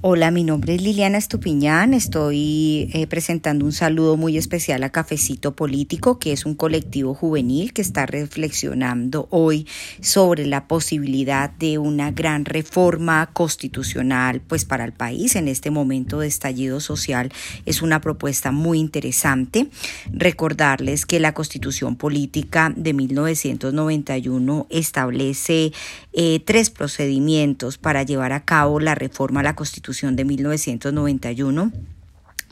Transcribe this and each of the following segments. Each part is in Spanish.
Hola, mi nombre es Liliana Estupiñán. Estoy eh, presentando un saludo muy especial a Cafecito Político, que es un colectivo juvenil que está reflexionando hoy sobre la posibilidad de una gran reforma constitucional pues para el país en este momento de estallido social. Es una propuesta muy interesante. Recordarles que la Constitución Política de 1991 establece eh, tres procedimientos para llevar a cabo la reforma a la Constitución de 1991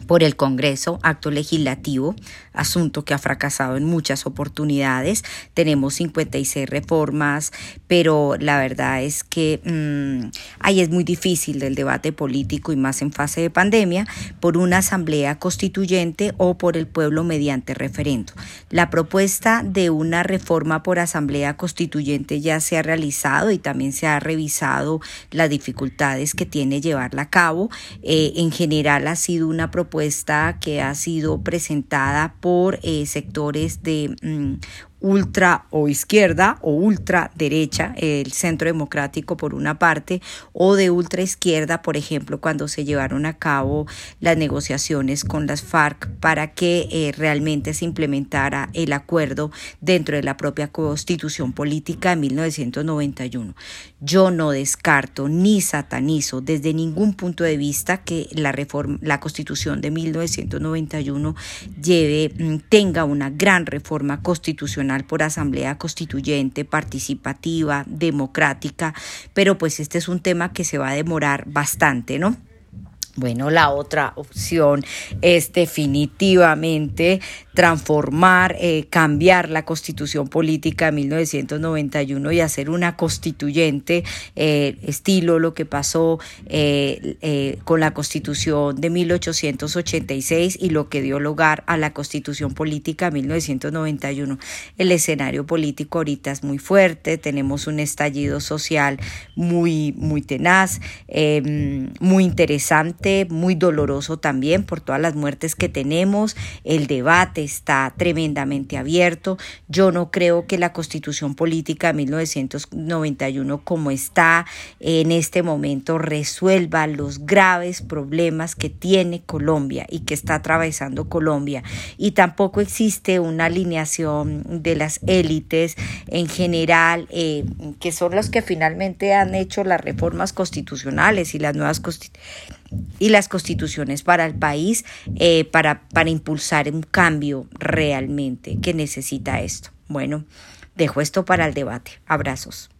por el Congreso, acto legislativo, asunto que ha fracasado en muchas oportunidades. Tenemos 56 reformas, pero la verdad es que mm, ahí es muy difícil el debate político y más en fase de pandemia por una asamblea constituyente o por el pueblo mediante referendo. La propuesta de una reforma por asamblea constituyente ya se ha realizado y también se ha revisado las dificultades que tiene llevarla a cabo. Eh, en general ha sido una propuesta propuesta que ha sido presentada por eh, sectores de mm, ultra o izquierda o ultra derecha, el centro democrático por una parte, o de ultra izquierda, por ejemplo, cuando se llevaron a cabo las negociaciones con las FARC para que eh, realmente se implementara el acuerdo dentro de la propia constitución política de 1991. Yo no descarto ni satanizo desde ningún punto de vista que la reforma, la constitución de 1991 lleve, mm, tenga una gran reforma constitucional por asamblea constituyente, participativa, democrática, pero pues este es un tema que se va a demorar bastante, ¿no? Bueno, la otra opción es definitivamente transformar, eh, cambiar la constitución política de 1991 y hacer una constituyente, eh, estilo lo que pasó eh, con la constitución de 1886 y lo que dio lugar a la constitución política de 1991. El escenario político ahorita es muy fuerte, tenemos un estallido social muy, muy tenaz, muy interesante muy doloroso también por todas las muertes que tenemos. El debate está tremendamente abierto. Yo no creo que la constitución política de 1991 como está en este momento resuelva los graves problemas que tiene Colombia y que está atravesando Colombia. Y tampoco existe una alineación de las élites en general, eh, que son los que finalmente han hecho las reformas constitucionales y las nuevas constituciones y las constituciones para el país eh, para, para impulsar un cambio realmente que necesita esto. Bueno, dejo esto para el debate. Abrazos.